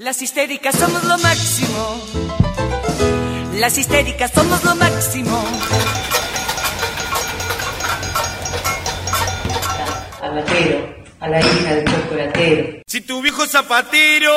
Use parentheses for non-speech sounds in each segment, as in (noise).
Las histéricas somos lo máximo. Las histéricas somos lo máximo. Al latero, a la hija del chocolatero. Si tu viejo zapatero.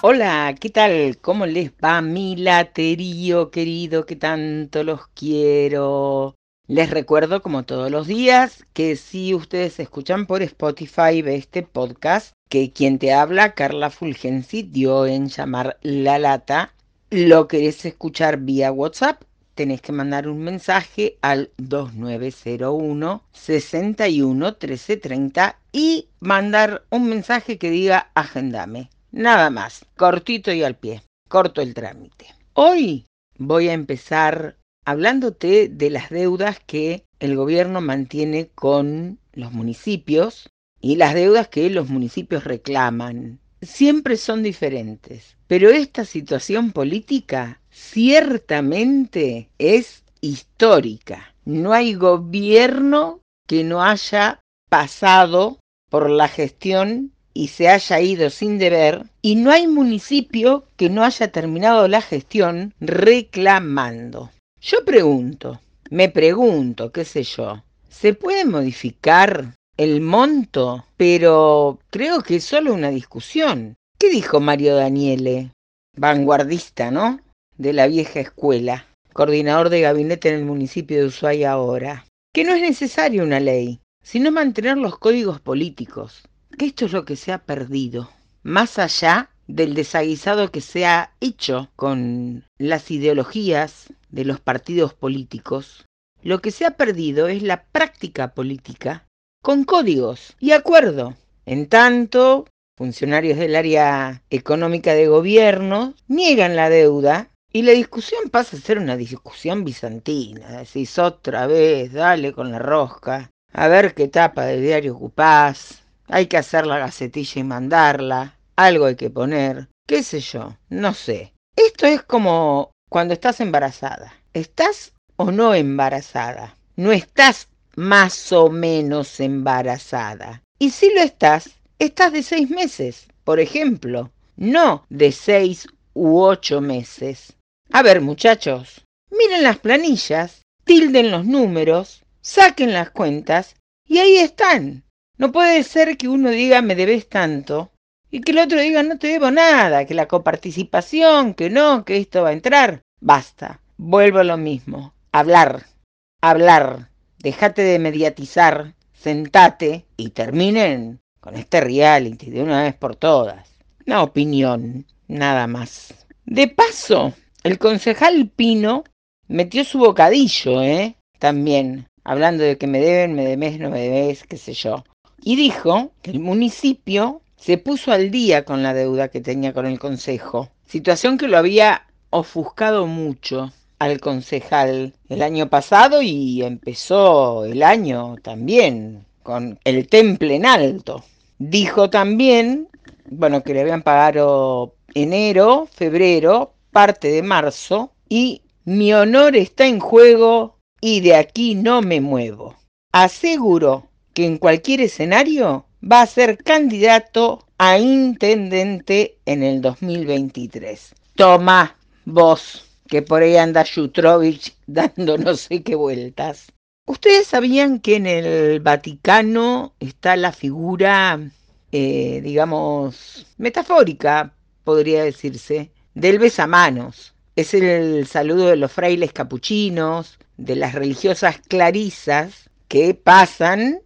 Hola, ¿qué tal? ¿Cómo les va mi laterío querido que tanto los quiero? Les recuerdo, como todos los días, que si ustedes escuchan por Spotify de este podcast, que quien te habla, Carla Fulgensi, dio en llamar La Lata, lo querés escuchar vía WhatsApp, tenés que mandar un mensaje al 2901 61 1330 y mandar un mensaje que diga agendame. Nada más, cortito y al pie, corto el trámite. Hoy voy a empezar hablándote de las deudas que el gobierno mantiene con los municipios y las deudas que los municipios reclaman. Siempre son diferentes, pero esta situación política ciertamente es histórica. No hay gobierno que no haya pasado por la gestión y se haya ido sin deber, y no hay municipio que no haya terminado la gestión reclamando. Yo pregunto, me pregunto, qué sé yo, ¿se puede modificar el monto? Pero creo que es solo una discusión. ¿Qué dijo Mario Daniele? Vanguardista, ¿no? De la vieja escuela, coordinador de gabinete en el municipio de Ushuaia ahora. Que no es necesaria una ley, sino mantener los códigos políticos. Que esto es lo que se ha perdido. Más allá del desaguisado que se ha hecho con las ideologías de los partidos políticos, lo que se ha perdido es la práctica política con códigos y acuerdo. En tanto, funcionarios del área económica de gobierno niegan la deuda y la discusión pasa a ser una discusión bizantina. Decís otra vez, dale con la rosca, a ver qué tapa de diario ocupás, hay que hacer la gacetilla y mandarla, algo hay que poner, qué sé yo, no sé. Esto es como cuando estás embarazada. ¿Estás o no embarazada? No estás más o menos embarazada. Y si lo estás, estás de seis meses, por ejemplo, no de seis u ocho meses. A ver, muchachos, miren las planillas, tilden los números, saquen las cuentas y ahí están. No puede ser que uno diga me debes tanto y que el otro diga no te debo nada, que la coparticipación, que no, que esto va a entrar. Basta, vuelvo a lo mismo. Hablar, hablar, déjate de mediatizar, sentate y terminen con este reality de una vez por todas. Una opinión, nada más. De paso, el concejal Pino metió su bocadillo, ¿eh? También, hablando de que me deben, me debes, no me debes, qué sé yo. Y dijo que el municipio se puso al día con la deuda que tenía con el Consejo, situación que lo había ofuscado mucho al concejal el año pasado y empezó el año también con el temple en alto. Dijo también, bueno, que le habían pagado enero, febrero, parte de marzo y mi honor está en juego y de aquí no me muevo. Aseguró que en cualquier escenario va a ser candidato a intendente en el 2023. Toma, vos, que por ahí anda Jutrovich (laughs) dando no sé qué vueltas. ¿Ustedes sabían que en el Vaticano está la figura, eh, digamos, metafórica, podría decirse, del besamanos? Es el saludo de los frailes capuchinos, de las religiosas clarisas, que pasan,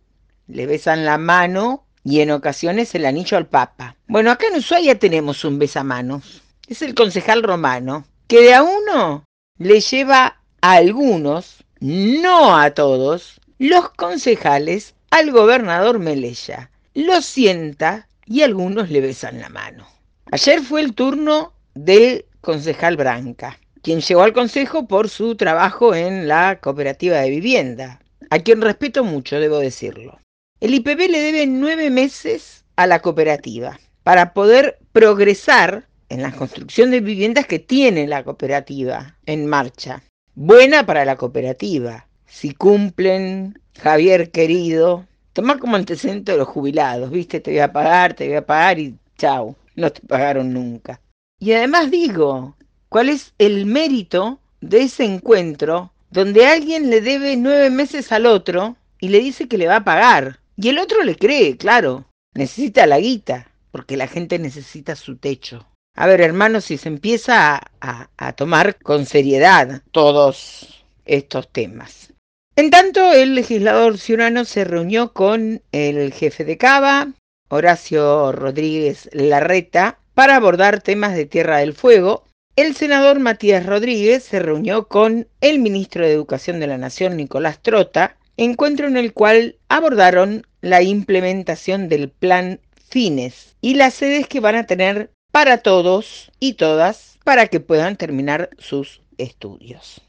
le besan la mano y en ocasiones el anillo al Papa. Bueno, acá en Ushuaia tenemos un besamanos. Es el concejal romano, que de a uno le lleva a algunos, no a todos, los concejales al gobernador Melella. Lo sienta y algunos le besan la mano. Ayer fue el turno del concejal Branca, quien llegó al consejo por su trabajo en la cooperativa de vivienda, a quien respeto mucho, debo decirlo. El IPB le debe nueve meses a la cooperativa para poder progresar en la construcción de viviendas que tiene la cooperativa en marcha. Buena para la cooperativa. Si cumplen, Javier querido, Tomá como antecedente de los jubilados, ¿viste? Te voy a pagar, te voy a pagar y chau, no te pagaron nunca. Y además digo, ¿cuál es el mérito de ese encuentro donde alguien le debe nueve meses al otro y le dice que le va a pagar? Y el otro le cree, claro, necesita la guita, porque la gente necesita su techo. A ver, hermanos, si se empieza a, a, tomar con seriedad todos estos temas. En tanto, el legislador ciudadano se reunió con el jefe de Cava, Horacio Rodríguez Larreta, para abordar temas de Tierra del Fuego. El senador Matías Rodríguez se reunió con el ministro de Educación de la Nación, Nicolás Trota, encuentro en el cual abordaron la implementación del plan FINES y las sedes que van a tener para todos y todas para que puedan terminar sus estudios.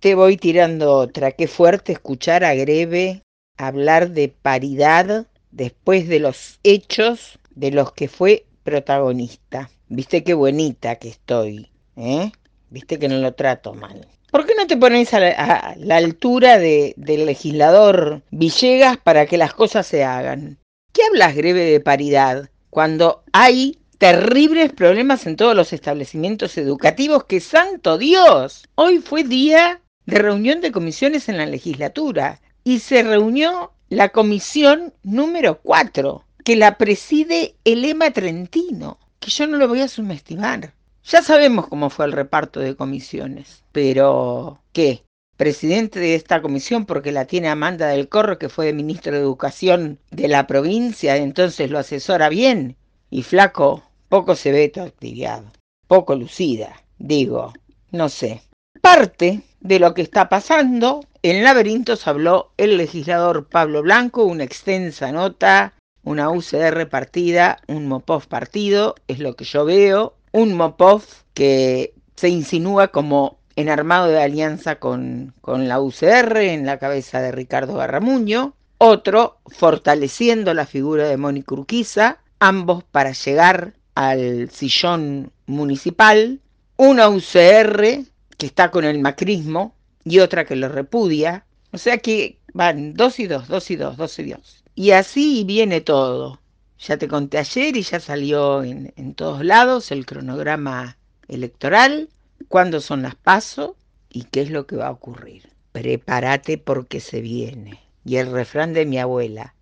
Te voy tirando otra. Qué fuerte escuchar a Greve hablar de paridad después de los hechos de los que fue protagonista. Viste qué bonita que estoy, ¿eh? Viste que no lo trato mal. ¿Por qué no te pones a la, altura de, del legislador Villegas para que las cosas se hagan? ¿Qué hablas, Greve, de paridad? Cuando hay terribles problemas en todos los establecimientos educativos, que santo Dios, hoy fue día de reunión de comisiones en la legislatura y se reunió la comisión número 4, que la preside el EMA Trentino, que yo no lo voy a subestimar. Ya sabemos cómo fue el reparto de comisiones, pero ¿qué? Presidente de esta comisión porque la tiene Amanda del Corro, que fue ministro de Educación de la provincia, entonces lo asesora bien. Y flaco, poco se ve actividad, poco lucida, digo, no sé. Parte de lo que está pasando. En Laberintos habló el legislador Pablo Blanco, una extensa nota, una UCR partida, un MOPOF partido, es lo que yo veo, un MOPOF que se insinúa como en armado de alianza con, con la UCR en la cabeza de Ricardo Garramuño, otro fortaleciendo la figura de Mónica Urquiza, ambos para llegar al sillón municipal, una UCR que está con el macrismo y otra que lo repudia. O sea que van dos y dos, dos y dos, dos y dos. Y así viene todo. Ya te conté ayer y ya salió en, todos lados el cronograma electoral, cuándo son las pasos y qué es lo que va a ocurrir. Prepárate porque se viene. Y el refrán de mi abuela,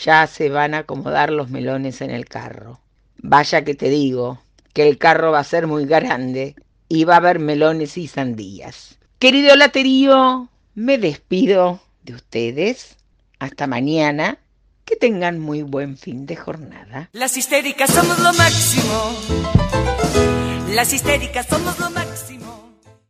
ya se van a acomodar los melones en el carro. Vaya que te digo que el carro va a ser muy grande y va a haber melones y sandías. Querido laterío, me despido de ustedes. Hasta mañana. Que tengan muy buen fin de jornada. Las histéricas somos lo máximo. Las histéricas somos lo máximo.